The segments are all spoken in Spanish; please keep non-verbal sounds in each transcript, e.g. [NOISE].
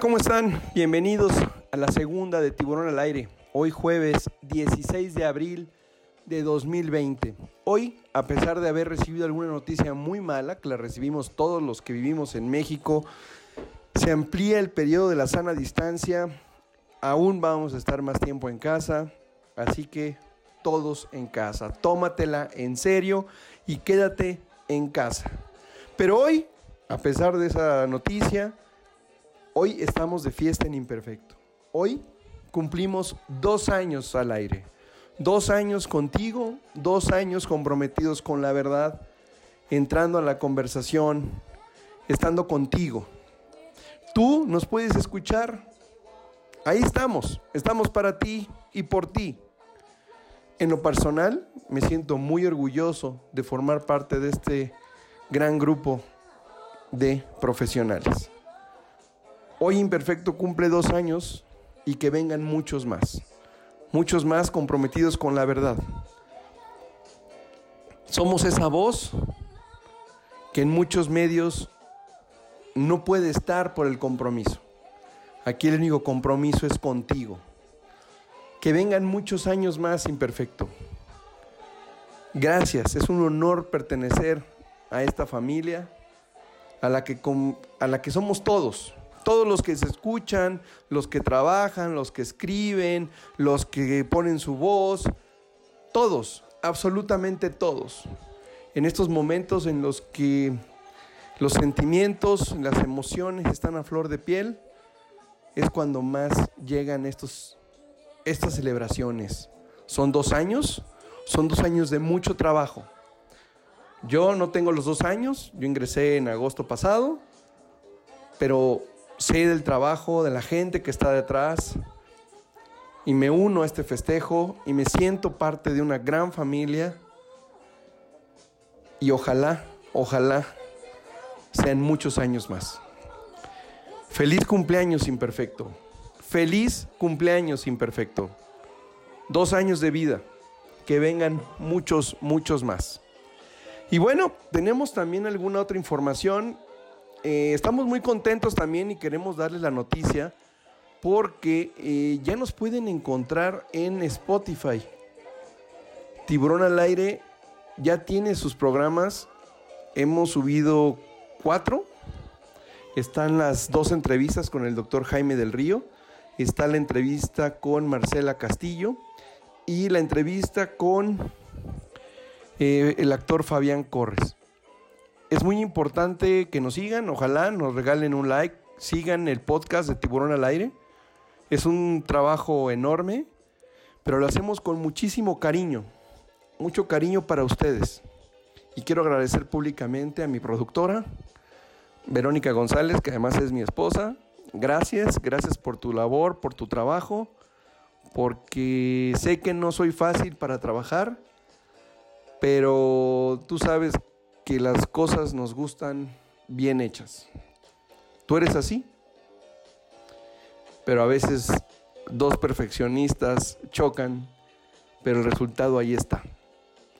¿cómo están? Bienvenidos a la segunda de Tiburón al Aire. Hoy jueves 16 de abril de 2020. Hoy, a pesar de haber recibido alguna noticia muy mala, que la recibimos todos los que vivimos en México, se amplía el periodo de la sana distancia, aún vamos a estar más tiempo en casa, así que todos en casa. Tómatela en serio y quédate en casa. Pero hoy, a pesar de esa noticia, hoy estamos de fiesta en imperfecto. Hoy cumplimos dos años al aire. Dos años contigo, dos años comprometidos con la verdad, entrando a la conversación, estando contigo. Tú nos puedes escuchar. Ahí estamos, estamos para ti y por ti. En lo personal, me siento muy orgulloso de formar parte de este gran grupo de profesionales. Hoy Imperfecto cumple dos años y que vengan muchos más, muchos más comprometidos con la verdad. Somos esa voz que en muchos medios no puede estar por el compromiso. Aquí el único compromiso es contigo. Que vengan muchos años más imperfecto. Gracias, es un honor pertenecer a esta familia, a la que, a la que somos todos. Todos los que se escuchan, los que trabajan, los que escriben, los que ponen su voz, todos, absolutamente todos. En estos momentos en los que los sentimientos, las emociones están a flor de piel, es cuando más llegan estos estas celebraciones. Son dos años, son dos años de mucho trabajo. Yo no tengo los dos años, yo ingresé en agosto pasado, pero sé del trabajo, de la gente que está detrás y me uno a este festejo y me siento parte de una gran familia y ojalá, ojalá sean muchos años más. Feliz cumpleaños imperfecto. Feliz cumpleaños imperfecto. Dos años de vida. Que vengan muchos, muchos más. Y bueno, tenemos también alguna otra información. Eh, estamos muy contentos también y queremos darles la noticia porque eh, ya nos pueden encontrar en Spotify. Tiburón al aire ya tiene sus programas. Hemos subido cuatro. Están las dos entrevistas con el doctor Jaime del Río está la entrevista con Marcela Castillo y la entrevista con eh, el actor Fabián Corres. Es muy importante que nos sigan, ojalá nos regalen un like, sigan el podcast de Tiburón al Aire. Es un trabajo enorme, pero lo hacemos con muchísimo cariño, mucho cariño para ustedes. Y quiero agradecer públicamente a mi productora, Verónica González, que además es mi esposa, gracias, gracias por tu labor, por tu trabajo, porque sé que no soy fácil para trabajar, pero tú sabes que las cosas nos gustan bien hechas. ¿Tú eres así? Pero a veces dos perfeccionistas chocan, pero el resultado ahí está.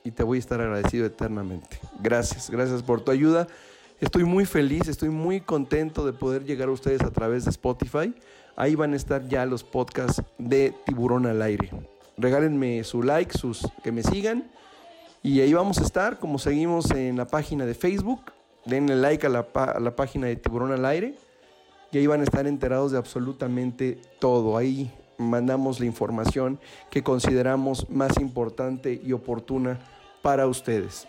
Y te voy a estar agradecido eternamente. Gracias, gracias por tu ayuda. Estoy muy feliz, estoy muy contento de poder llegar a ustedes a través de Spotify. Ahí van a estar ya los podcasts de Tiburón al Aire. Regálenme su like, sus que me sigan. Y ahí vamos a estar, como seguimos en la página de Facebook. Denle like a la, a la página de Tiburón al Aire. Y ahí van a estar enterados de absolutamente todo. Ahí mandamos la información que consideramos más importante y oportuna para ustedes.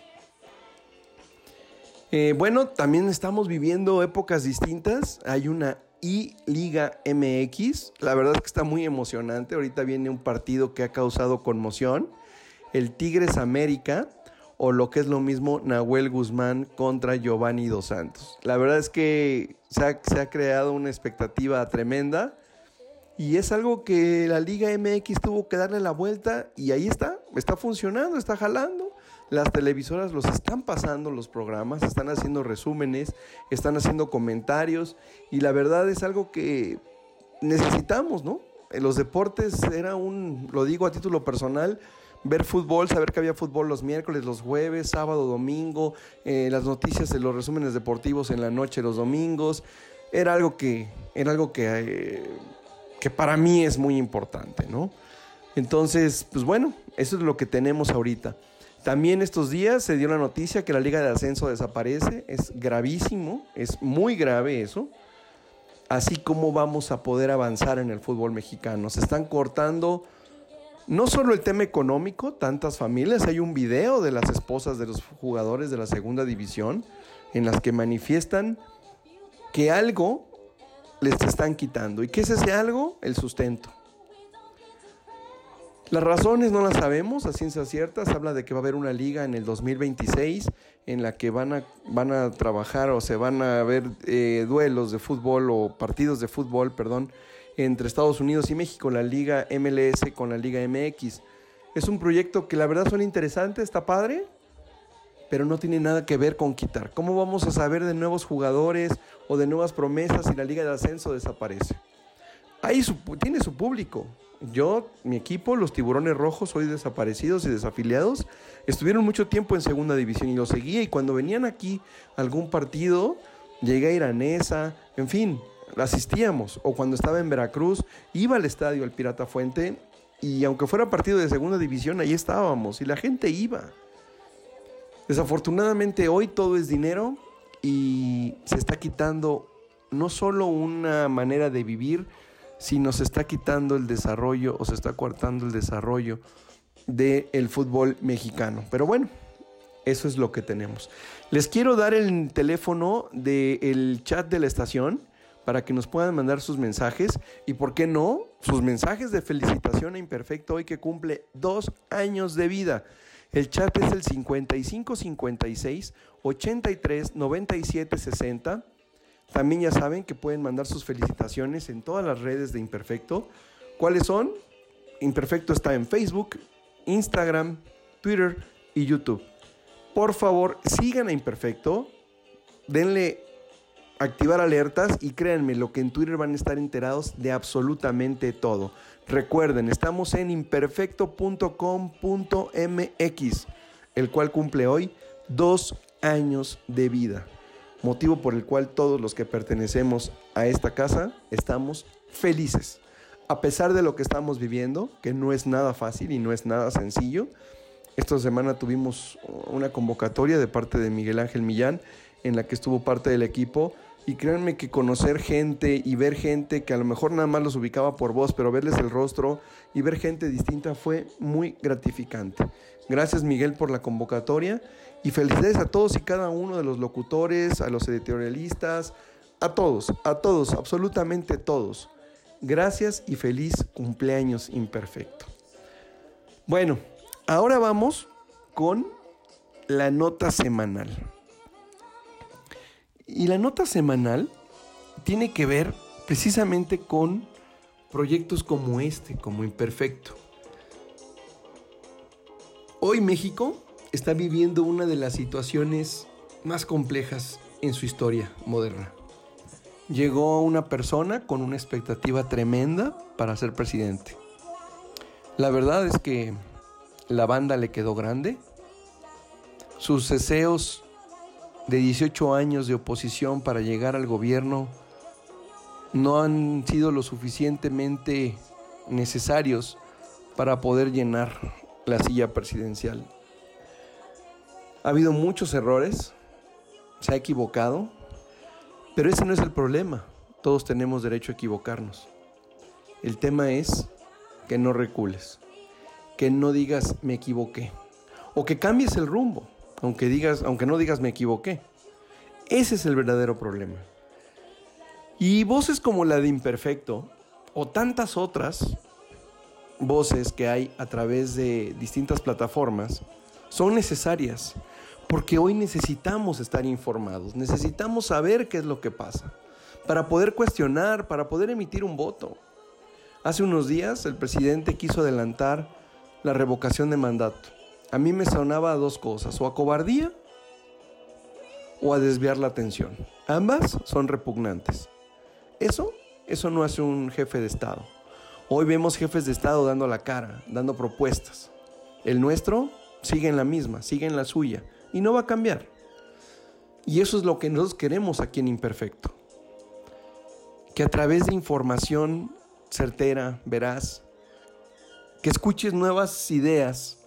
Eh, bueno, también estamos viviendo épocas distintas. Hay una I-Liga MX. La verdad es que está muy emocionante. Ahorita viene un partido que ha causado conmoción. El Tigres América o lo que es lo mismo Nahuel Guzmán contra Giovanni Dos Santos. La verdad es que se ha, creado una expectativa tremenda y es algo que la Liga MX tuvo que darle la vuelta y ahí está, está funcionando, está jalando. Las televisoras los están pasando los programas, están haciendo resúmenes, están haciendo comentarios y la verdad es algo que necesitamos, ¿no? En los deportes era un, lo digo a título personal, ver fútbol, saber que había fútbol los miércoles, los jueves, sábado, domingo, eh, las noticias de los resúmenes deportivos en la noche, los domingos. era algo que, era algo que, eh, que para mí es muy importante, ¿no? Entonces, pues bueno, eso es lo que tenemos ahorita. También estos días se dio la noticia que la Liga de Ascenso desaparece. Es gravísimo, es muy grave eso. Así como vamos a poder avanzar en el fútbol mexicano. Se están cortando no solo el tema económico, tantas familias. Hay un video de las esposas de los jugadores de la segunda división en las que manifiestan que algo les están quitando. ¿Y qué es ese algo? El sustento. Las razones no las sabemos a ciencia cierta. Se habla de que va a haber una liga en el 2026 en la que van a, van a trabajar o se van a ver eh, duelos de fútbol o partidos de fútbol, perdón, entre Estados Unidos y México, la liga MLS con la liga MX. Es un proyecto que la verdad suena interesante, está padre, pero no tiene nada que ver con quitar. ¿Cómo vamos a saber de nuevos jugadores o de nuevas promesas si la liga de ascenso desaparece? Ahí tiene su público, yo, mi equipo, los Tiburones Rojos, hoy desaparecidos y desafiliados, estuvieron mucho tiempo en segunda división y lo seguía. Y cuando venían aquí algún partido, llegué a Iranesa, en fin, asistíamos. O cuando estaba en Veracruz, iba al estadio, al Pirata Fuente, y aunque fuera partido de segunda división, ahí estábamos y la gente iba. Desafortunadamente hoy todo es dinero y se está quitando no solo una manera de vivir, si nos está quitando el desarrollo o se está cortando el desarrollo del fútbol mexicano. Pero bueno, eso es lo que tenemos. Les quiero dar el teléfono del chat de la estación para que nos puedan mandar sus mensajes y, ¿por qué no? Sus mensajes de felicitación a Imperfecto hoy que cumple dos años de vida. El chat es el 5556 83 97 60 también ya saben que pueden mandar sus felicitaciones en todas las redes de Imperfecto. ¿Cuáles son? Imperfecto está en Facebook, Instagram, Twitter y YouTube. Por favor, sigan a Imperfecto, denle activar alertas y créanme, lo que en Twitter van a estar enterados de absolutamente todo. Recuerden, estamos en imperfecto.com.mx, el cual cumple hoy dos años de vida motivo por el cual todos los que pertenecemos a esta casa estamos felices. A pesar de lo que estamos viviendo, que no es nada fácil y no es nada sencillo, esta semana tuvimos una convocatoria de parte de Miguel Ángel Millán en la que estuvo parte del equipo y créanme que conocer gente y ver gente que a lo mejor nada más los ubicaba por voz, pero verles el rostro y ver gente distinta fue muy gratificante. Gracias Miguel por la convocatoria y felicidades a todos y cada uno de los locutores, a los editorialistas, a todos, a todos, absolutamente todos. Gracias y feliz cumpleaños imperfecto. Bueno, ahora vamos con la nota semanal. Y la nota semanal tiene que ver precisamente con proyectos como este, como Imperfecto. Hoy México está viviendo una de las situaciones más complejas en su historia moderna. Llegó una persona con una expectativa tremenda para ser presidente. La verdad es que la banda le quedó grande. Sus deseos de 18 años de oposición para llegar al gobierno no han sido lo suficientemente necesarios para poder llenar la silla presidencial. Ha habido muchos errores, se ha equivocado, pero ese no es el problema. Todos tenemos derecho a equivocarnos. El tema es que no recules, que no digas me equivoqué o que cambies el rumbo, aunque digas, aunque no digas me equivoqué. Ese es el verdadero problema. Y voces como la de Imperfecto o tantas otras voces que hay a través de distintas plataformas son necesarias porque hoy necesitamos estar informados, necesitamos saber qué es lo que pasa, para poder cuestionar, para poder emitir un voto. Hace unos días el presidente quiso adelantar la revocación de mandato. A mí me sonaba a dos cosas, o a cobardía o a desviar la atención. Ambas son repugnantes. Eso, eso no hace un jefe de Estado. Hoy vemos jefes de Estado dando la cara, dando propuestas. El nuestro sigue en la misma, sigue en la suya, y no va a cambiar. Y eso es lo que nosotros queremos aquí en Imperfecto. que a través de información certera, veraz, que escuches nuevas ideas,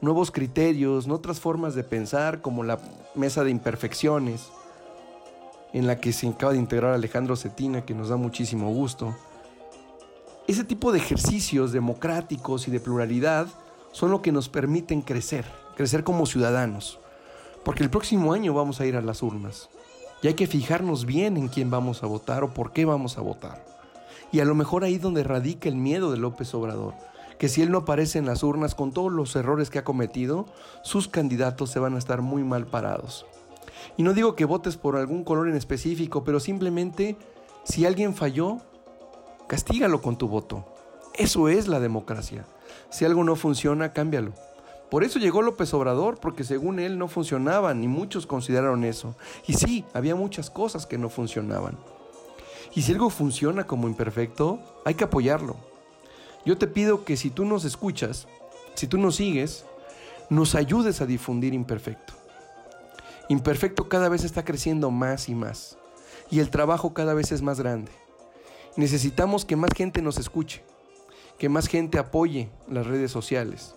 nuevos criterios, otras formas de pensar, como la mesa de imperfecciones, en la que se acaba de integrar Alejandro Cetina, que nos da muchísimo gusto. Ese tipo de ejercicios democráticos y de pluralidad son lo que nos permiten crecer, crecer como ciudadanos. Porque el próximo año vamos a ir a las urnas. Y hay que fijarnos bien en quién vamos a votar o por qué vamos a votar. Y a lo mejor ahí donde radica el miedo de López Obrador, que si él no aparece en las urnas con todos los errores que ha cometido, sus candidatos se van a estar muy mal parados. Y no digo que votes por algún color en específico, pero simplemente si alguien falló, castígalo con tu voto. Eso es la democracia. Si algo no funciona, cámbialo. Por eso llegó López Obrador, porque según él no funcionaban y muchos consideraron eso. Y sí, había muchas cosas que no funcionaban. Y si algo funciona como imperfecto, hay que apoyarlo. Yo te pido que si tú nos escuchas, si tú nos sigues, nos ayudes a difundir imperfecto. Imperfecto cada vez está creciendo más y más. Y el trabajo cada vez es más grande. Necesitamos que más gente nos escuche, que más gente apoye las redes sociales,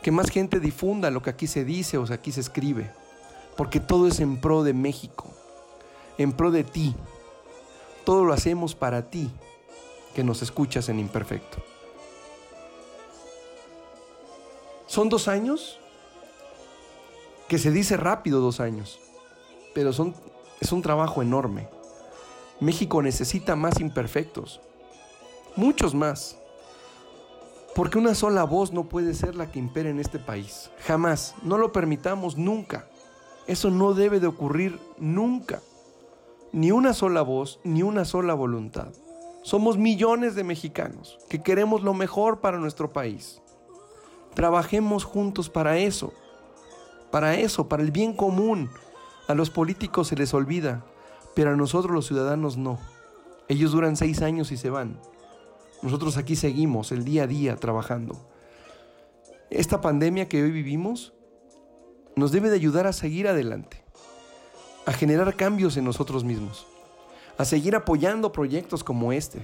que más gente difunda lo que aquí se dice o aquí se escribe, porque todo es en pro de México, en pro de ti. Todo lo hacemos para ti, que nos escuchas en imperfecto. Son dos años que se dice rápido dos años, pero son, es un trabajo enorme. México necesita más imperfectos, muchos más, porque una sola voz no puede ser la que impere en este país. Jamás, no lo permitamos nunca. Eso no debe de ocurrir nunca. Ni una sola voz, ni una sola voluntad. Somos millones de mexicanos que queremos lo mejor para nuestro país. Trabajemos juntos para eso para eso, para el bien común. A los políticos se les olvida, pero a nosotros los ciudadanos no. Ellos duran seis años y se van. Nosotros aquí seguimos el día a día trabajando. Esta pandemia que hoy vivimos nos debe de ayudar a seguir adelante, a generar cambios en nosotros mismos, a seguir apoyando proyectos como este,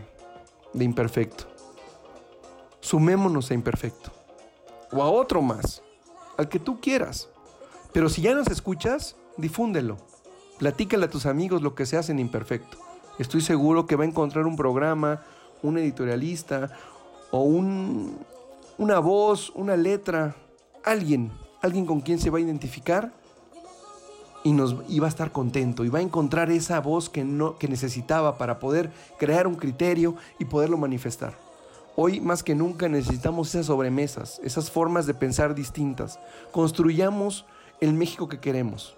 de Imperfecto. Sumémonos a Imperfecto, o a otro más, al que tú quieras. Pero si ya nos escuchas, difúndelo. Platícale a tus amigos lo que se hace en Imperfecto. Estoy seguro que va a encontrar un programa, un editorialista o un, una voz, una letra, alguien, alguien con quien se va a identificar y, nos, y va a estar contento y va a encontrar esa voz que, no, que necesitaba para poder crear un criterio y poderlo manifestar. Hoy más que nunca necesitamos esas sobremesas, esas formas de pensar distintas. Construyamos el México que queremos.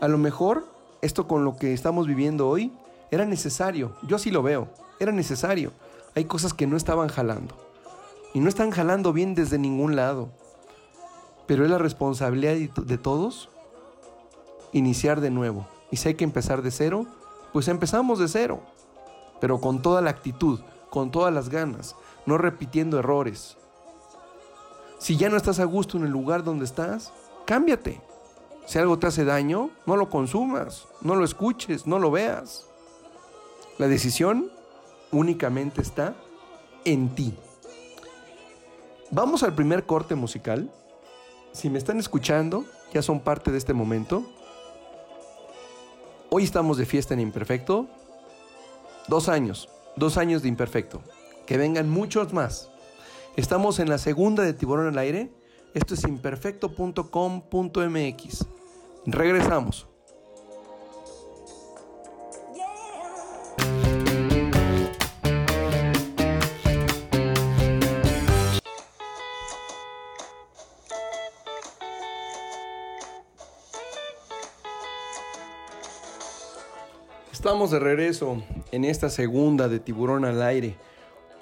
A lo mejor esto con lo que estamos viviendo hoy era necesario, yo así lo veo, era necesario. Hay cosas que no estaban jalando. Y no están jalando bien desde ningún lado. Pero es la responsabilidad de todos iniciar de nuevo. Y si hay que empezar de cero, pues empezamos de cero. Pero con toda la actitud, con todas las ganas, no repitiendo errores. Si ya no estás a gusto en el lugar donde estás, cámbiate. Si algo te hace daño, no lo consumas, no lo escuches, no lo veas. La decisión únicamente está en ti. Vamos al primer corte musical. Si me están escuchando, ya son parte de este momento. Hoy estamos de fiesta en Imperfecto. Dos años, dos años de Imperfecto. Que vengan muchos más. Estamos en la segunda de Tiburón al Aire esto es imperfecto.com.mx. Regresamos. Estamos de regreso en esta segunda de Tiburón al Aire.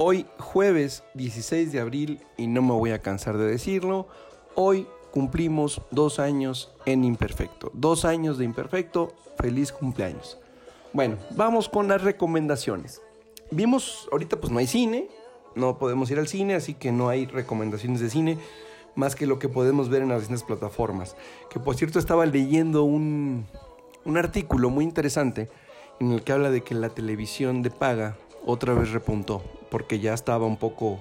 Hoy jueves 16 de abril, y no me voy a cansar de decirlo, hoy cumplimos dos años en Imperfecto. Dos años de Imperfecto, feliz cumpleaños. Bueno, vamos con las recomendaciones. Vimos, ahorita pues no hay cine, no podemos ir al cine, así que no hay recomendaciones de cine más que lo que podemos ver en las distintas plataformas. Que por cierto estaba leyendo un, un artículo muy interesante en el que habla de que la televisión de paga otra vez repuntó, porque ya estaba un poco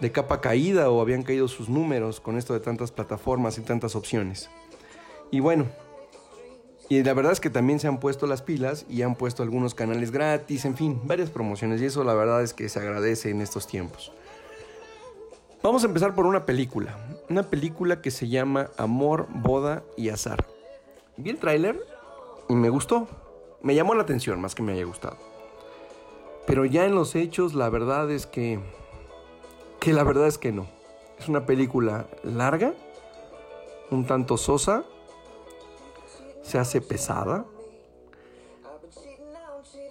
de capa caída o habían caído sus números con esto de tantas plataformas y tantas opciones. Y bueno, y la verdad es que también se han puesto las pilas y han puesto algunos canales gratis, en fin, varias promociones y eso la verdad es que se agradece en estos tiempos. Vamos a empezar por una película, una película que se llama Amor, Boda y Azar. Vi el tráiler y me gustó, me llamó la atención más que me haya gustado. Pero ya en los hechos la verdad es que que la verdad es que no. Es una película larga, un tanto sosa, se hace pesada.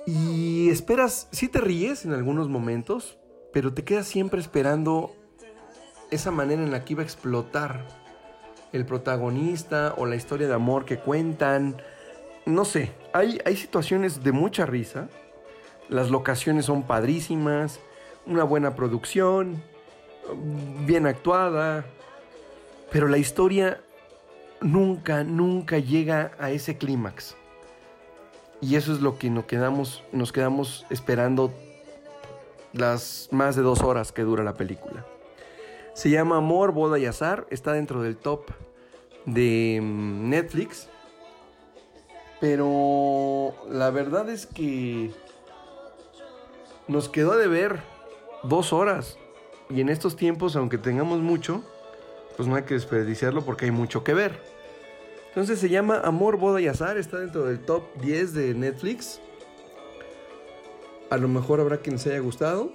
Y esperas, sí te ríes en algunos momentos, pero te quedas siempre esperando esa manera en la que iba a explotar el protagonista o la historia de amor que cuentan. No sé, hay, hay situaciones de mucha risa, las locaciones son padrísimas, una buena producción, bien actuada, pero la historia nunca, nunca llega a ese clímax. Y eso es lo que nos quedamos, nos quedamos esperando las más de dos horas que dura la película. Se llama Amor, Boda y Azar, está dentro del top de mm, Netflix. Pero la verdad es que nos quedó de ver dos horas. Y en estos tiempos, aunque tengamos mucho, pues no hay que desperdiciarlo porque hay mucho que ver. Entonces se llama Amor, Boda y Azar, está dentro del top 10 de Netflix. A lo mejor habrá quien se haya gustado.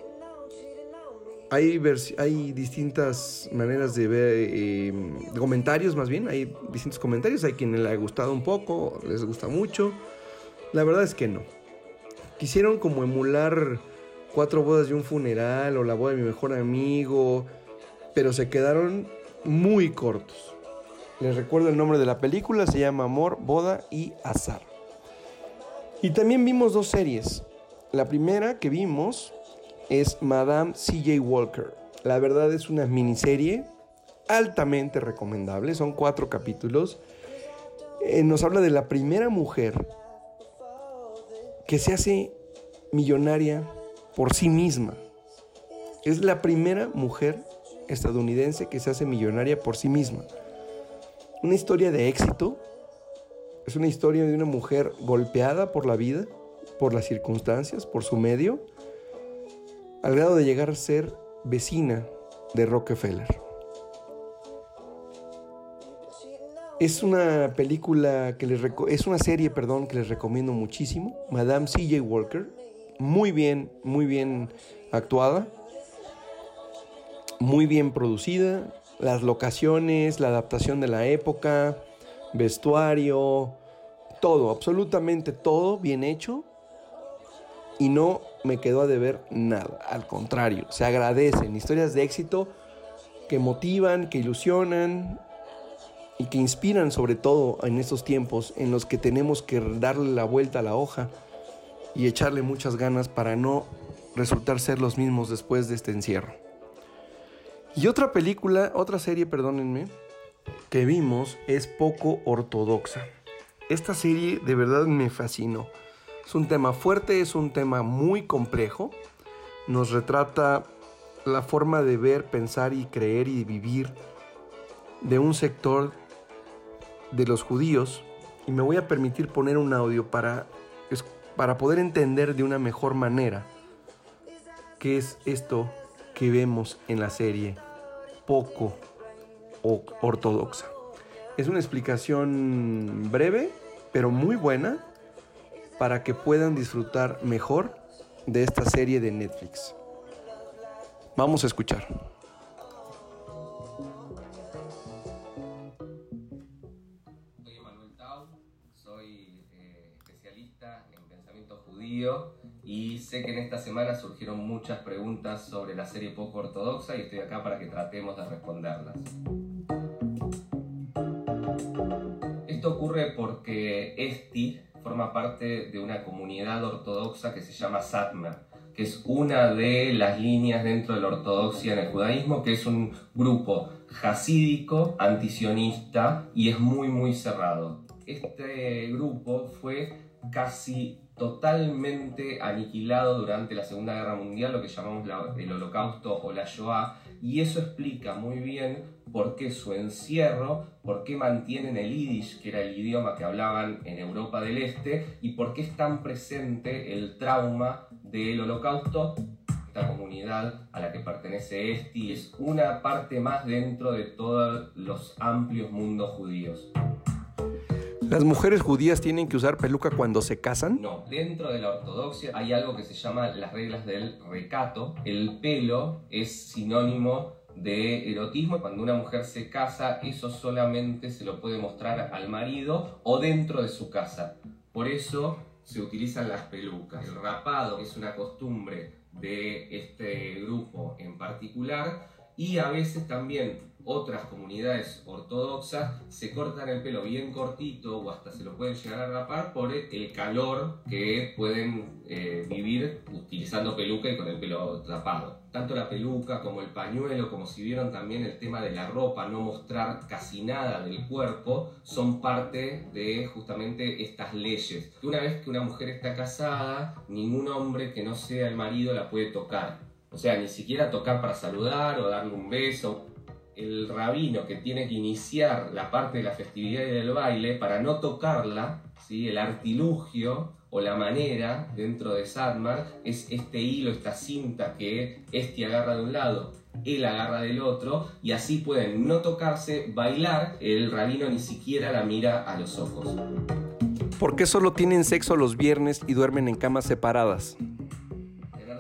Hay, hay distintas maneras de ver eh, comentarios, más bien. Hay distintos comentarios. Hay quien le ha gustado un poco, les gusta mucho. La verdad es que no. Quisieron como emular cuatro bodas y un funeral o la boda de mi mejor amigo, pero se quedaron muy cortos. Les recuerdo el nombre de la película, se llama Amor, Boda y Azar. Y también vimos dos series. La primera que vimos es Madame CJ Walker. La verdad es una miniserie altamente recomendable, son cuatro capítulos. Eh, nos habla de la primera mujer que se hace millonaria por sí misma. Es la primera mujer estadounidense que se hace millonaria por sí misma. Una historia de éxito. Es una historia de una mujer golpeada por la vida, por las circunstancias, por su medio, al grado de llegar a ser vecina de Rockefeller. Es una película que les es una serie, perdón, que les recomiendo muchísimo, Madame CJ Walker, muy bien, muy bien actuada, muy bien producida, las locaciones, la adaptación de la época, vestuario, todo, absolutamente todo bien hecho. Y no me quedó a deber nada, al contrario, se agradecen. Historias de éxito que motivan, que ilusionan y que inspiran sobre todo en estos tiempos en los que tenemos que darle la vuelta a la hoja y echarle muchas ganas para no resultar ser los mismos después de este encierro. Y otra película, otra serie, perdónenme, que vimos es poco ortodoxa. Esta serie de verdad me fascinó. Es un tema fuerte, es un tema muy complejo. Nos retrata la forma de ver, pensar y creer y vivir de un sector de los judíos. Y me voy a permitir poner un audio para para poder entender de una mejor manera qué es esto que vemos en la serie poco ortodoxa. Es una explicación breve, pero muy buena para que puedan disfrutar mejor de esta serie de Netflix. Vamos a escuchar. Y sé que en esta semana surgieron muchas preguntas sobre la serie poco ortodoxa y estoy acá para que tratemos de responderlas. Esto ocurre porque Esti forma parte de una comunidad ortodoxa que se llama Satmer, que es una de las líneas dentro de la ortodoxia en el judaísmo, que es un grupo jasídico, antisionista y es muy muy cerrado. Este grupo fue casi totalmente aniquilado durante la Segunda Guerra Mundial, lo que llamamos el Holocausto o la Shoah, y eso explica muy bien por qué su encierro, por qué mantienen el yiddish, que era el idioma que hablaban en Europa del Este, y por qué es tan presente el trauma del Holocausto. Esta comunidad a la que pertenece Esti es una parte más dentro de todos los amplios mundos judíos. ¿Las mujeres judías tienen que usar peluca cuando se casan? No, dentro de la ortodoxia hay algo que se llama las reglas del recato. El pelo es sinónimo de erotismo. Cuando una mujer se casa, eso solamente se lo puede mostrar al marido o dentro de su casa. Por eso se utilizan las pelucas. El rapado es una costumbre de este grupo en particular y a veces también otras comunidades ortodoxas se cortan el pelo bien cortito o hasta se lo pueden llegar a rapar por el calor que pueden eh, vivir utilizando peluca y con el pelo tapado. Tanto la peluca como el pañuelo, como si vieron también el tema de la ropa, no mostrar casi nada del cuerpo, son parte de justamente estas leyes. Una vez que una mujer está casada, ningún hombre que no sea el marido la puede tocar. O sea, ni siquiera tocar para saludar o darle un beso el rabino que tiene que iniciar la parte de la festividad y del baile, para no tocarla, ¿sí? el artilugio o la manera dentro de Sadmar es este hilo, esta cinta que este agarra de un lado, él agarra del otro, y así pueden no tocarse, bailar, el rabino ni siquiera la mira a los ojos. ¿Por qué solo tienen sexo los viernes y duermen en camas separadas?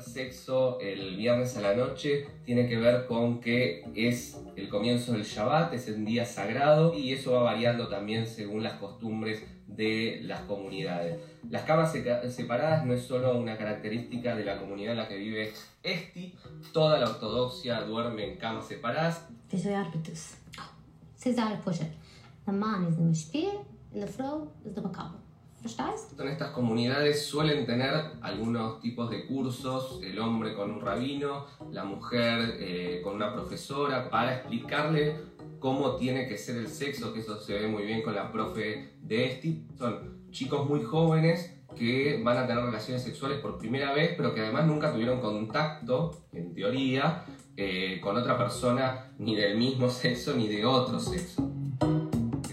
Sexo el viernes a la noche tiene que ver con que es el comienzo del Shabbat, es el día sagrado y eso va variando también según las costumbres de las comunidades. Las camas separadas no es solo una característica de la comunidad en la que vive Esti, toda la ortodoxia duerme en camas separadas. En estas comunidades suelen tener algunos tipos de cursos, el hombre con un rabino, la mujer eh, con una profesora, para explicarle cómo tiene que ser el sexo, que eso se ve muy bien con la profe de Esti. Son chicos muy jóvenes que van a tener relaciones sexuales por primera vez, pero que además nunca tuvieron contacto, en teoría, eh, con otra persona ni del mismo [LAUGHS] sexo ni de otro sexo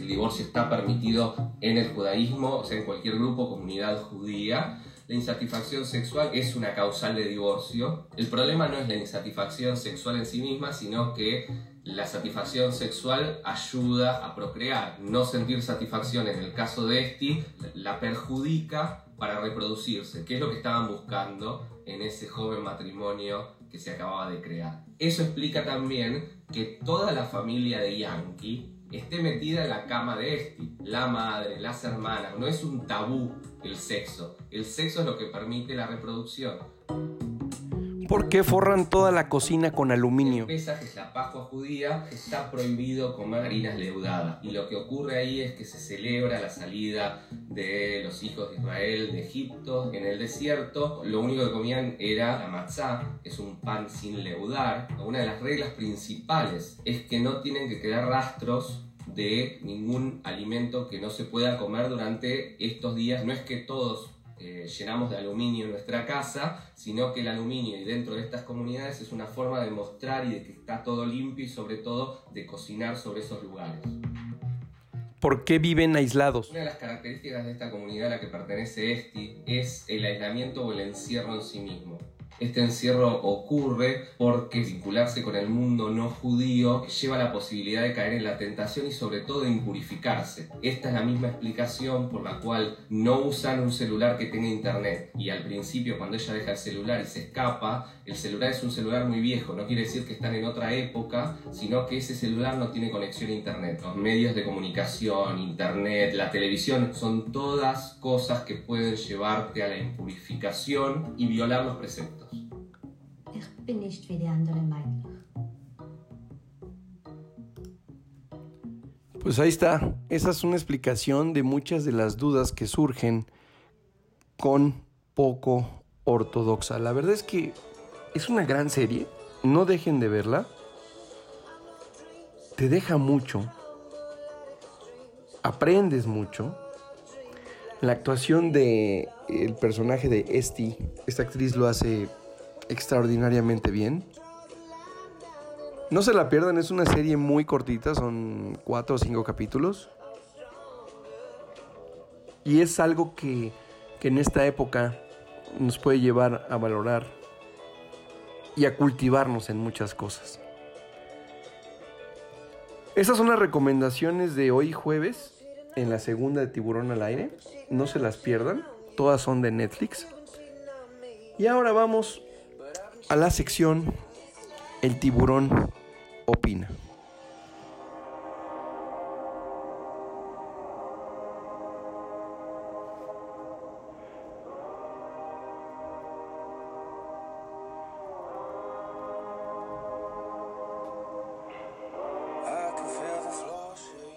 el divorcio está permitido en el judaísmo, o sea, en cualquier grupo, comunidad judía. La insatisfacción sexual es una causal de divorcio. El problema no es la insatisfacción sexual en sí misma, sino que la satisfacción sexual ayuda a procrear. No sentir satisfacción en el caso de Esti la perjudica para reproducirse, que es lo que estaban buscando en ese joven matrimonio que se acababa de crear. Eso explica también que toda la familia de Yankee esté metida en la cama de Esti, la madre, las hermanas. No es un tabú el sexo. El sexo es lo que permite la reproducción. ¿Por qué forran toda la cocina con aluminio? En Pesaj, es la Pascua judía, está prohibido comer harinas leudadas. Y lo que ocurre ahí es que se celebra la salida de los hijos de Israel de Egipto en el desierto. Lo único que comían era la matzá, es un pan sin leudar. Una de las reglas principales es que no tienen que quedar rastros de ningún alimento que no se pueda comer durante estos días. No es que todos eh, llenamos de aluminio nuestra casa, sino que el aluminio y dentro de estas comunidades es una forma de mostrar y de que está todo limpio y sobre todo de cocinar sobre esos lugares. ¿Por qué viven aislados? Una de las características de esta comunidad a la que pertenece Esti es el aislamiento o el encierro en sí mismo. Este encierro ocurre porque vincularse con el mundo no judío lleva la posibilidad de caer en la tentación y sobre todo de impurificarse. Esta es la misma explicación por la cual no usan un celular que tenga internet. Y al principio cuando ella deja el celular y se escapa, el celular es un celular muy viejo, no quiere decir que están en otra época, sino que ese celular no tiene conexión a internet. Los medios de comunicación, internet, la televisión, son todas cosas que pueden llevarte a la impurificación y violar los preceptos. Pues ahí está. Esa es una explicación de muchas de las dudas que surgen con poco ortodoxa. La verdad es que es una gran serie. No dejen de verla. Te deja mucho. Aprendes mucho. La actuación de el personaje de Esti, esta actriz lo hace extraordinariamente bien. No se la pierdan, es una serie muy cortita, son cuatro o cinco capítulos. Y es algo que, que en esta época nos puede llevar a valorar y a cultivarnos en muchas cosas. Esas son las recomendaciones de hoy jueves en la segunda de Tiburón al aire. No se las pierdan. Todas son de Netflix. Y ahora vamos a la sección El tiburón opina.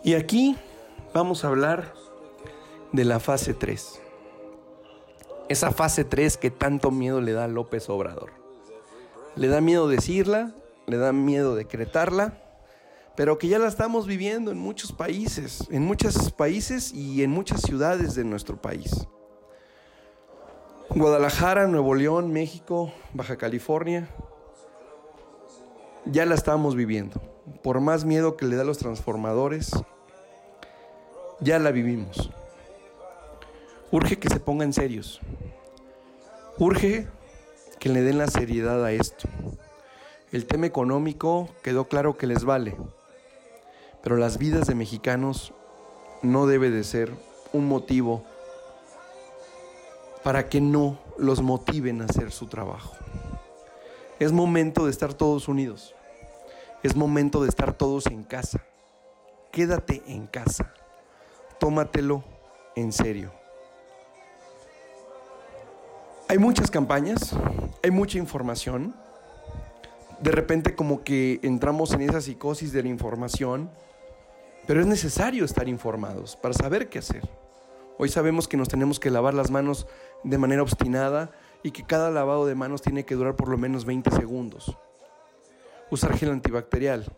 Y aquí vamos a hablar de la fase 3. Esa fase 3 que tanto miedo le da a López Obrador. Le da miedo decirla, le da miedo decretarla, pero que ya la estamos viviendo en muchos países, en muchos países y en muchas ciudades de nuestro país. Guadalajara, Nuevo León, México, Baja California, ya la estamos viviendo. Por más miedo que le da a los transformadores, ya la vivimos. Urge que se pongan serios. Urge que le den la seriedad a esto. El tema económico quedó claro que les vale, pero las vidas de mexicanos no debe de ser un motivo para que no los motiven a hacer su trabajo. Es momento de estar todos unidos. Es momento de estar todos en casa. Quédate en casa tómatelo en serio. Hay muchas campañas, hay mucha información. De repente como que entramos en esa psicosis de la información, pero es necesario estar informados para saber qué hacer. Hoy sabemos que nos tenemos que lavar las manos de manera obstinada y que cada lavado de manos tiene que durar por lo menos 20 segundos. Usar gel antibacterial.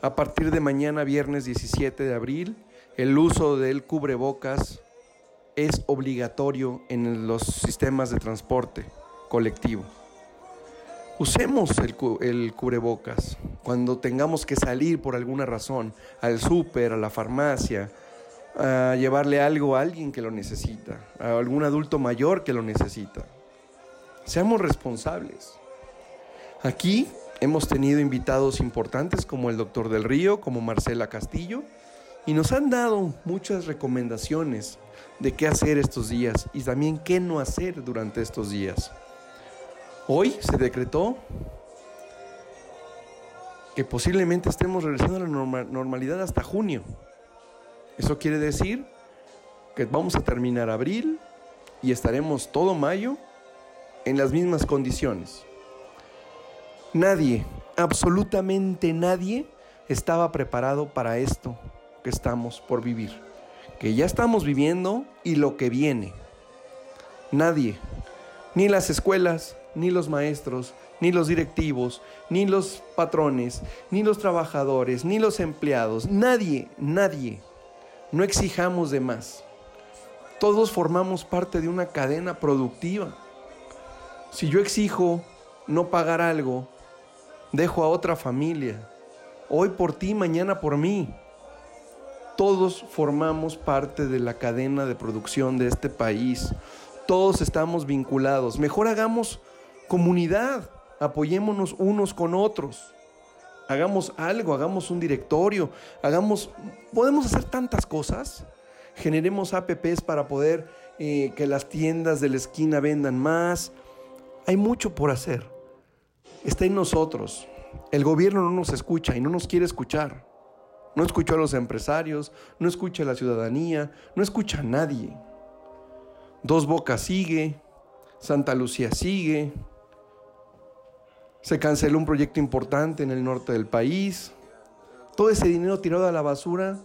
A partir de mañana, viernes 17 de abril, el uso del cubrebocas es obligatorio en los sistemas de transporte colectivo. Usemos el, el, cubrebocas cuando tengamos que salir por alguna razón al súper, a la farmacia, a llevarle algo a alguien que lo necesita, a algún adulto mayor que lo necesita. Seamos responsables. Aquí hemos tenido invitados importantes como el doctor del Río, como Marcela Castillo, y nos han dado muchas recomendaciones de qué hacer estos días y también qué no hacer durante estos días. Hoy se decretó que posiblemente estemos regresando a la normalidad hasta junio. Eso quiere decir que vamos a terminar abril y estaremos todo mayo en las mismas condiciones. Nadie, absolutamente nadie, estaba preparado para esto que estamos por vivir, que ya estamos viviendo y lo que viene. Nadie, ni las escuelas, ni los maestros, ni los directivos, ni los patrones, ni los trabajadores, ni los empleados, nadie, nadie, no exijamos de más. Todos formamos parte de una cadena productiva. Si yo exijo no pagar algo, dejo a otra familia. Hoy por ti, mañana por mí. Todos formamos parte de la cadena de producción de este país. Todos estamos vinculados. Mejor hagamos comunidad. Apoyémonos unos con otros. Hagamos algo, hagamos un directorio, hagamos... Podemos hacer tantas cosas. Generemos apps para poder eh, que las tiendas de la esquina vendan más. Hay mucho por hacer. Está en nosotros. El gobierno no nos escucha y no nos quiere escuchar. No escuchó a los empresarios, no escucha a la ciudadanía, no escucha a nadie. Dos Bocas sigue, Santa Lucía sigue. Se canceló un proyecto importante en el norte del país. Todo ese dinero tirado a la basura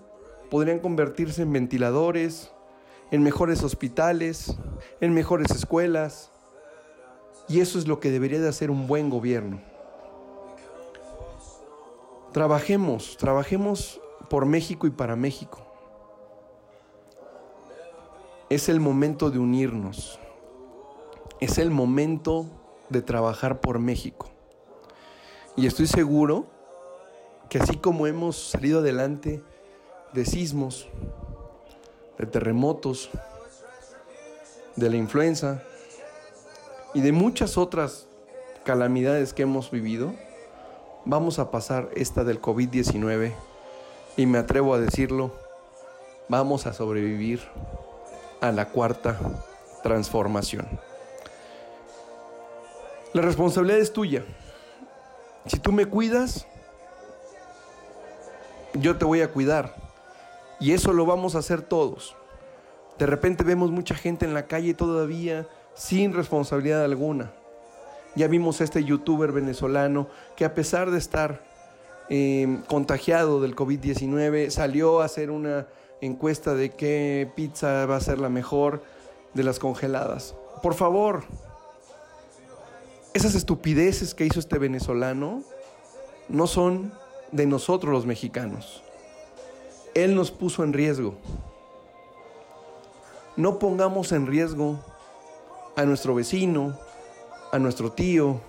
podrían convertirse en ventiladores, en mejores hospitales, en mejores escuelas. Y eso es lo que debería de hacer un buen gobierno. Trabajemos, trabajemos por México y para México. Es el momento de unirnos. Es el momento de trabajar por México. Y estoy seguro que así como hemos salido adelante de sismos, de terremotos, de la influenza y de muchas otras calamidades que hemos vivido, vamos a pasar esta del COVID-19 y me atrevo a decirlo, vamos a sobrevivir a la cuarta transformación. La responsabilidad es tuya. Si tú me cuidas, yo te voy a cuidar. Y eso lo vamos a hacer todos. De repente vemos mucha gente en la calle todavía sin responsabilidad alguna. Ya vimos a este youtuber venezolano que a pesar de estar eh, contagiado del COVID-19 salió a hacer una encuesta de qué pizza va a ser la mejor de las congeladas. Por favor, esas estupideces que hizo este venezolano no son de nosotros los mexicanos. Él nos puso en riesgo. No pongamos en riesgo a nuestro vecino, a nuestro tío,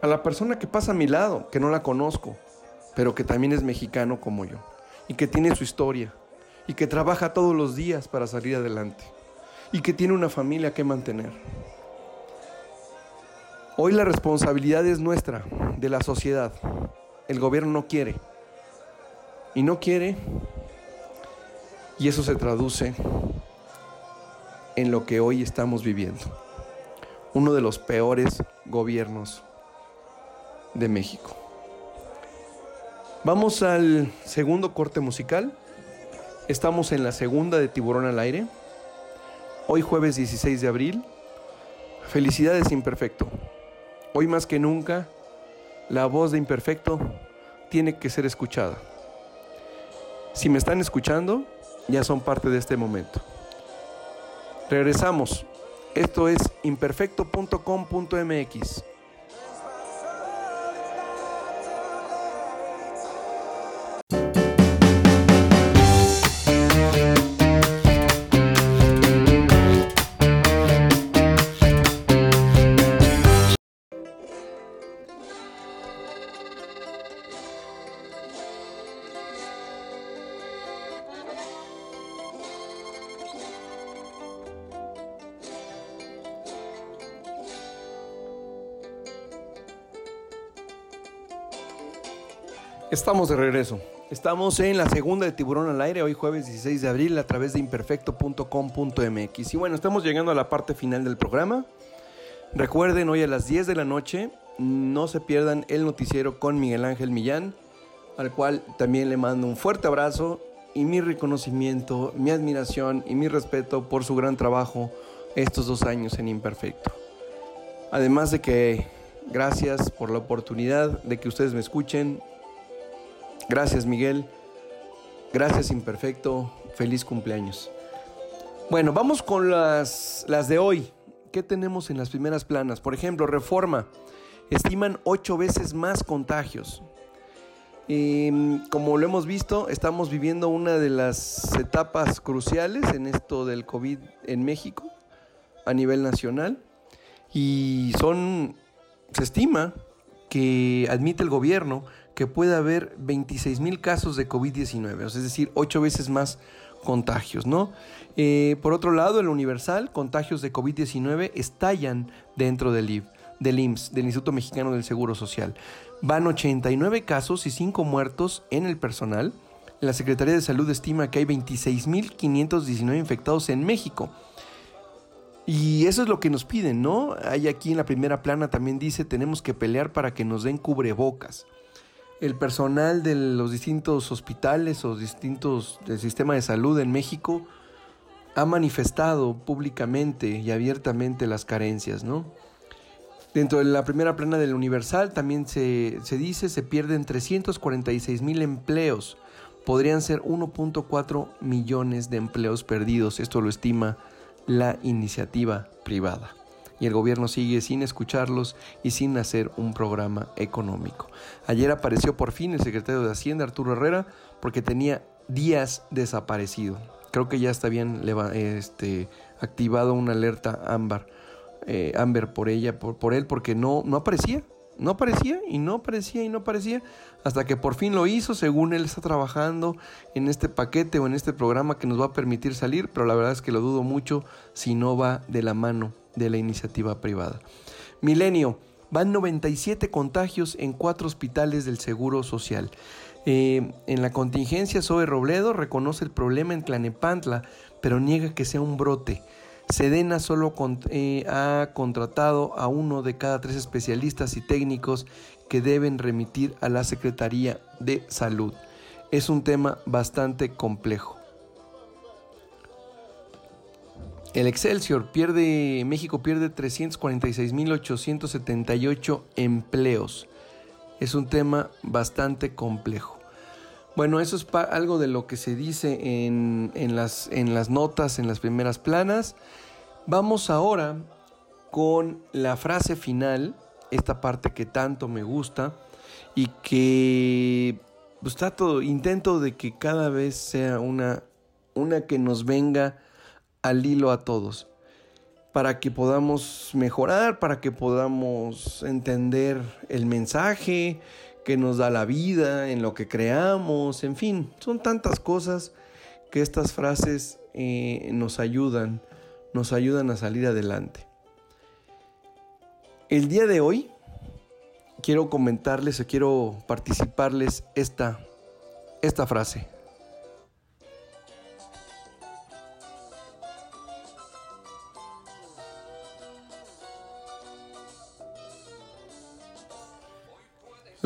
a la persona que pasa a mi lado, que no la conozco, pero que también es mexicano como yo, y que tiene su historia, y que trabaja todos los días para salir adelante, y que tiene una familia que mantener. Hoy la responsabilidad es nuestra, de la sociedad. El gobierno no quiere. Y no quiere. Y eso se traduce en lo que hoy estamos viviendo. Uno de los peores gobiernos de México. Vamos al segundo corte musical. Estamos en la segunda de Tiburón al aire. Hoy jueves 16 de abril. Felicidades Imperfecto. Hoy más que nunca, la voz de Imperfecto tiene que ser escuchada. Si me están escuchando, ya son parte de este momento. Regresamos. Esto es imperfecto.com.mx. Estamos de regreso. Estamos en la segunda de Tiburón al aire, hoy jueves 16 de abril, a través de imperfecto.com.mx. Y bueno, estamos llegando a la parte final del programa. Recuerden, hoy a las 10 de la noche, no se pierdan el noticiero con Miguel Ángel Millán, al cual también le mando un fuerte abrazo y mi reconocimiento, mi admiración y mi respeto por su gran trabajo estos dos años en Imperfecto. Además de que gracias por la oportunidad de que ustedes me escuchen, Gracias Miguel. Gracias Imperfecto. Feliz cumpleaños. Bueno, vamos con las, las de hoy. ¿Qué tenemos en las primeras planas? Por ejemplo, Reforma. Estiman ocho veces más contagios. como lo hemos visto, estamos viviendo una de las etapas cruciales en esto del COVID en México a nivel nacional. Y son, se estima que admite el gobierno que puede haber 26 mil casos de COVID-19, es decir, ocho veces más contagios, ¿no? Eh, por otro lado, el Universal, contagios de COVID-19 estallan dentro del, del IMSS, del Instituto Mexicano del Seguro Social. Van 89 casos y 5 muertos en el personal. La Secretaría de Salud estima que hay 26.519 infectados en México. Y eso es lo que nos piden, ¿no? Hay aquí en la primera plana también dice, tenemos que pelear para que nos den cubrebocas el personal de los distintos hospitales o distintos del sistema de salud en México ha manifestado públicamente y abiertamente las carencias, ¿no? Dentro de la primera plana del Universal también se, se dice se pierden 346 mil empleos. Podrían ser 1.4 millones de empleos perdidos. Esto lo estima la iniciativa privada y el gobierno sigue sin escucharlos y sin hacer un programa económico. Ayer apareció por fin el secretario de Hacienda, Arturo Herrera, porque tenía días desaparecido. Creo que ya está bien este, activado una alerta ámbar, eh, Amber por ella, por, por él, porque no, no aparecía. No aparecía y no aparecía y no aparecía hasta que por fin lo hizo, según él está trabajando en este paquete o en este programa que nos va a permitir salir, pero la verdad es que lo dudo mucho si no va de la mano de la iniciativa privada. Milenio, van 97 contagios en cuatro hospitales del Seguro Social. Eh, en la contingencia, Zoe Robledo reconoce el problema en Tlanepantla, pero niega que sea un brote. Sedena solo eh, ha contratado a uno de cada tres especialistas y técnicos que deben remitir a la Secretaría de Salud. Es un tema bastante complejo. El Excelsior pierde, México pierde 346.878 empleos. Es un tema bastante complejo. Bueno, eso es algo de lo que se dice en, las, en las notas, en las primeras planas. Vamos ahora con la frase final, esta parte que tanto me gusta y que pues, trato, intento de que cada vez sea una, una que nos venga al hilo a todos, para que podamos mejorar, para que podamos entender el mensaje, que nos da la vida, en lo que creamos, en fin, son tantas cosas que estas frases eh, nos ayudan, nos ayudan a salir adelante. El día de hoy quiero comentarles o quiero participarles esta, esta frase.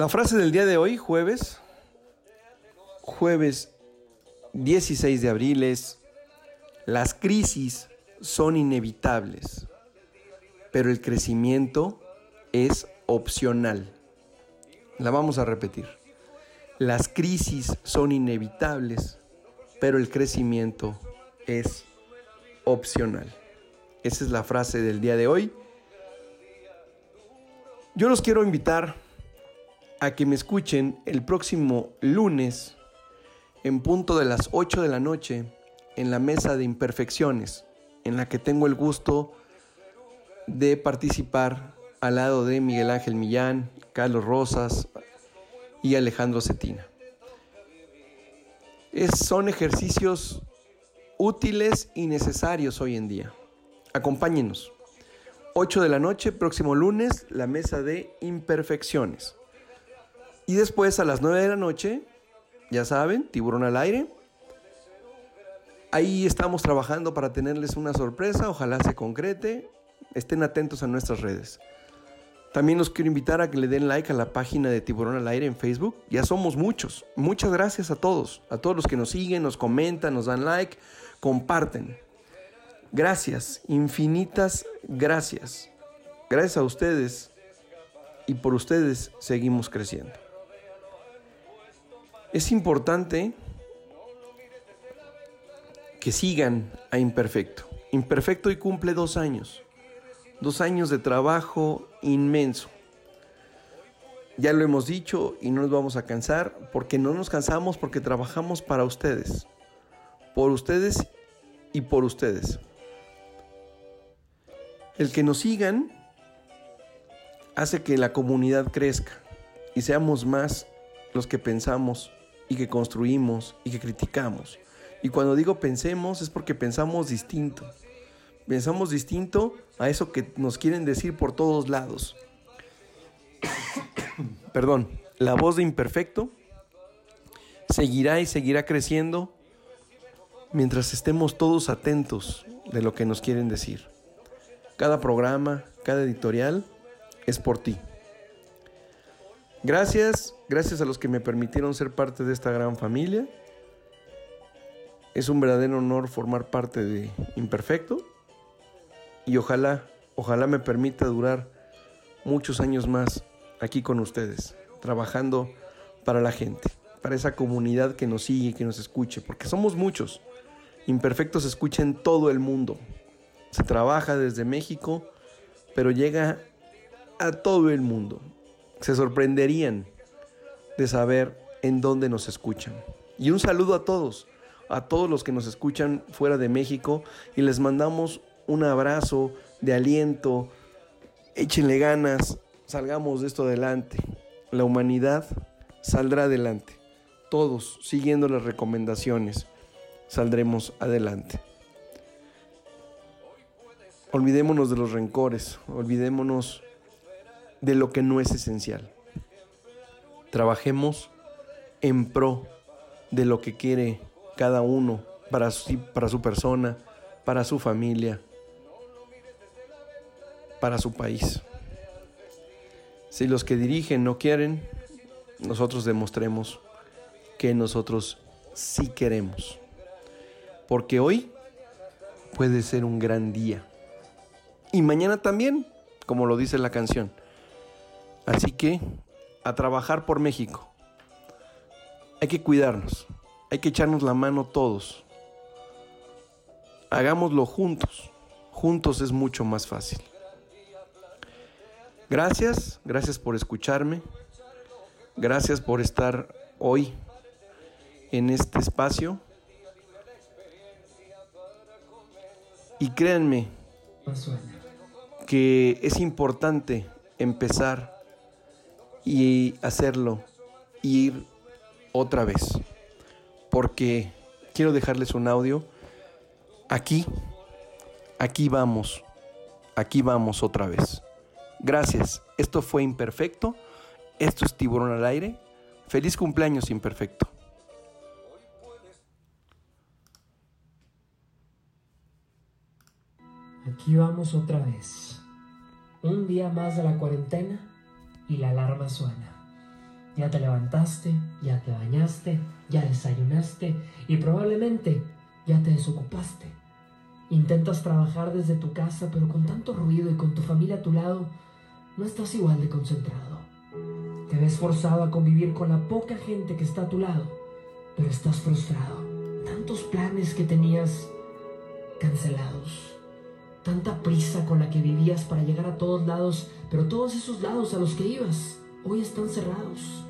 La frase del día de hoy, jueves, jueves 16 de abril es, las crisis son inevitables, pero el crecimiento es opcional. La vamos a repetir. Las crisis son inevitables, pero el crecimiento es opcional. Esa es la frase del día de hoy. Yo los quiero invitar a que me escuchen el próximo lunes en punto de las 8 de la noche en la mesa de imperfecciones, en la que tengo el gusto de participar al lado de Miguel Ángel Millán, Carlos Rosas y Alejandro Cetina. Son ejercicios útiles y necesarios hoy en día. Acompáñenos. 8 de la noche, próximo lunes, la mesa de imperfecciones. Y después a las 9 de la noche, ya saben, tiburón al aire. Ahí estamos trabajando para tenerles una sorpresa, ojalá se concrete. Estén atentos a nuestras redes. También los quiero invitar a que le den like a la página de Tiburón al Aire en Facebook. Ya somos muchos. Muchas gracias a todos. A todos los que nos siguen, nos comentan, nos dan like, comparten. Gracias, infinitas gracias. Gracias a ustedes y por ustedes seguimos creciendo. Es importante que sigan a Imperfecto. Imperfecto y cumple dos años. Dos años de trabajo inmenso. Ya lo hemos dicho y no nos vamos a cansar porque no nos cansamos porque trabajamos para ustedes. Por ustedes y por ustedes. El que nos sigan hace que la comunidad crezca y seamos más los que pensamos y que construimos y que criticamos. Y cuando digo pensemos es porque pensamos distinto. Pensamos distinto a eso que nos quieren decir por todos lados. [COUGHS] Perdón, la voz de imperfecto seguirá y seguirá creciendo mientras estemos todos atentos de lo que nos quieren decir. Cada programa, cada editorial es por ti. Gracias, gracias a los que me permitieron ser parte de esta gran familia. Es un verdadero honor formar parte de Imperfecto y ojalá, ojalá me permita durar muchos años más aquí con ustedes, trabajando para la gente, para esa comunidad que nos sigue, que nos escuche, porque somos muchos. Imperfecto se escucha en todo el mundo. Se trabaja desde México, pero llega a todo el mundo se sorprenderían de saber en dónde nos escuchan. Y un saludo a todos, a todos los que nos escuchan fuera de México y les mandamos un abrazo de aliento. Échenle ganas, salgamos de esto adelante. La humanidad saldrá adelante. Todos, siguiendo las recomendaciones, saldremos adelante. Olvidémonos de los rencores, olvidémonos de lo que no es esencial. Trabajemos en pro de lo que quiere cada uno para su, para su persona, para su familia, para su país. Si los que dirigen no quieren, nosotros demostremos que nosotros sí queremos. Porque hoy puede ser un gran día. Y mañana también, como lo dice la canción. Así que a trabajar por México. Hay que cuidarnos, hay que echarnos la mano todos. Hagámoslo juntos, juntos es mucho más fácil. Gracias, gracias por escucharme, gracias por estar hoy en este espacio. Y créanme que es importante empezar y hacerlo y ir otra vez. Porque quiero dejarles un audio. Aquí, aquí vamos, aquí vamos otra vez. Gracias. Esto fue imperfecto. Esto es tiburón al aire. Feliz cumpleaños imperfecto. Aquí vamos otra vez. Un día más de la cuarentena y la alarma suena. Ya te levantaste, ya te bañaste, ya desayunaste y probablemente ya te desocupaste. Intentas trabajar desde tu casa, pero con tanto ruido y con tu familia a tu lado, no estás igual de concentrado. Te ves forzado a convivir con la poca gente que está a tu lado, pero estás frustrado. Tantos planes que tenías cancelados tanta prisa con la que vivías para llegar a todos lados, pero todos esos lados a los que ibas hoy están cerrados.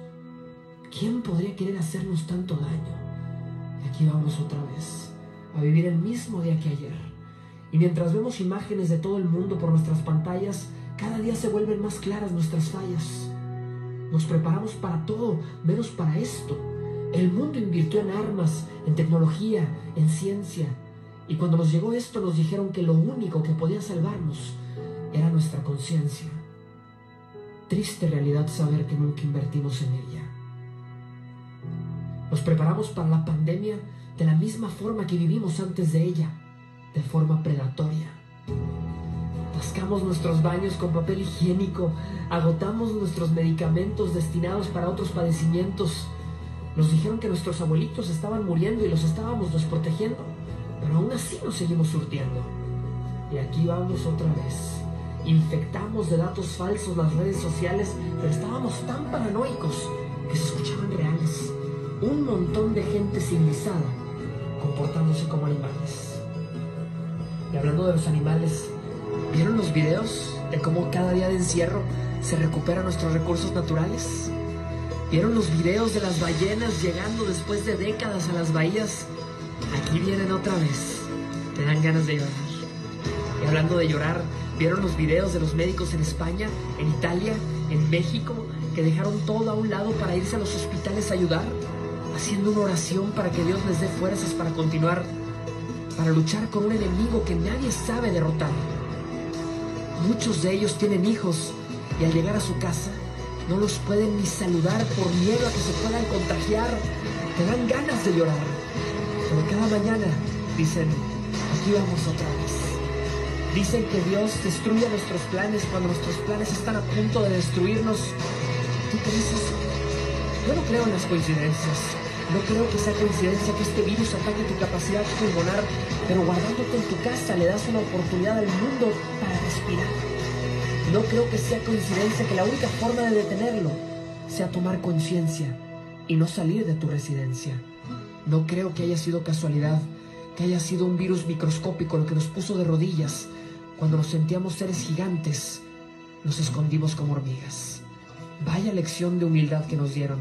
¿Quién podría querer hacernos tanto daño? Y aquí vamos otra vez, a vivir el mismo día que ayer. Y mientras vemos imágenes de todo el mundo por nuestras pantallas, cada día se vuelven más claras nuestras fallas. Nos preparamos para todo, menos para esto. El mundo invirtió en armas, en tecnología, en ciencia, y cuando nos llegó esto nos dijeron que lo único que podía salvarnos era nuestra conciencia. Triste realidad saber que nunca invertimos en ella. Nos preparamos para la pandemia de la misma forma que vivimos antes de ella, de forma predatoria. Tascamos nuestros baños con papel higiénico, agotamos nuestros medicamentos destinados para otros padecimientos. Nos dijeron que nuestros abuelitos estaban muriendo y los estábamos desprotegiendo pero aún así nos seguimos surtiendo. Y aquí vamos otra vez. Infectamos de datos falsos las redes sociales, pero estábamos tan paranoicos que se escuchaban reales. Un montón de gente civilizada comportándose como animales. Y hablando de los animales, ¿vieron los videos de cómo cada día de encierro se recuperan nuestros recursos naturales? ¿Vieron los videos de las ballenas llegando después de décadas a las bahías Aquí vienen otra vez. Te dan ganas de llorar. Y hablando de llorar, ¿vieron los videos de los médicos en España, en Italia, en México, que dejaron todo a un lado para irse a los hospitales a ayudar? Haciendo una oración para que Dios les dé fuerzas para continuar, para luchar con un enemigo que nadie sabe derrotar. Muchos de ellos tienen hijos y al llegar a su casa no los pueden ni saludar por miedo a que se puedan contagiar. Te dan ganas de llorar. Pero cada mañana dicen, aquí vamos otra vez. Dicen que Dios destruye nuestros planes cuando nuestros planes están a punto de destruirnos. ¿Tú crees eso? Yo no creo en las coincidencias. No creo que sea coincidencia que este virus ataque tu capacidad pulmonar, pero guardándote en tu casa le das una oportunidad al mundo para respirar. No creo que sea coincidencia que la única forma de detenerlo sea tomar conciencia y no salir de tu residencia. No creo que haya sido casualidad, que haya sido un virus microscópico lo que nos puso de rodillas. Cuando nos sentíamos seres gigantes, nos escondimos como hormigas. Vaya lección de humildad que nos dieron.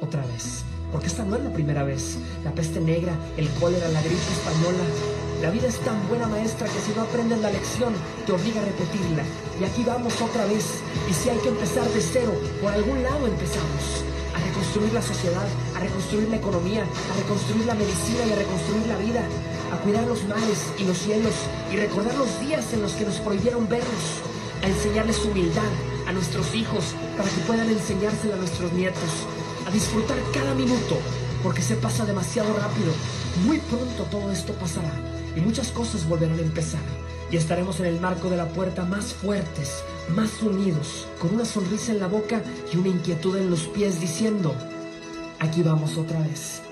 Otra vez, porque esta no es la primera vez. La peste negra, el cólera, la gripe española. La vida es tan buena maestra que si no aprendes la lección, te obliga a repetirla. Y aquí vamos otra vez. Y si hay que empezar de cero, por algún lado empezamos. A reconstruir la sociedad, a reconstruir la economía, a reconstruir la medicina y a reconstruir la vida. A cuidar los mares y los cielos y recordar los días en los que nos prohibieron vernos. A enseñarles humildad a nuestros hijos para que puedan enseñársela a nuestros nietos a disfrutar cada minuto, porque se pasa demasiado rápido. Muy pronto todo esto pasará y muchas cosas volverán a empezar. Y estaremos en el marco de la puerta más fuertes, más unidos, con una sonrisa en la boca y una inquietud en los pies diciendo, aquí vamos otra vez.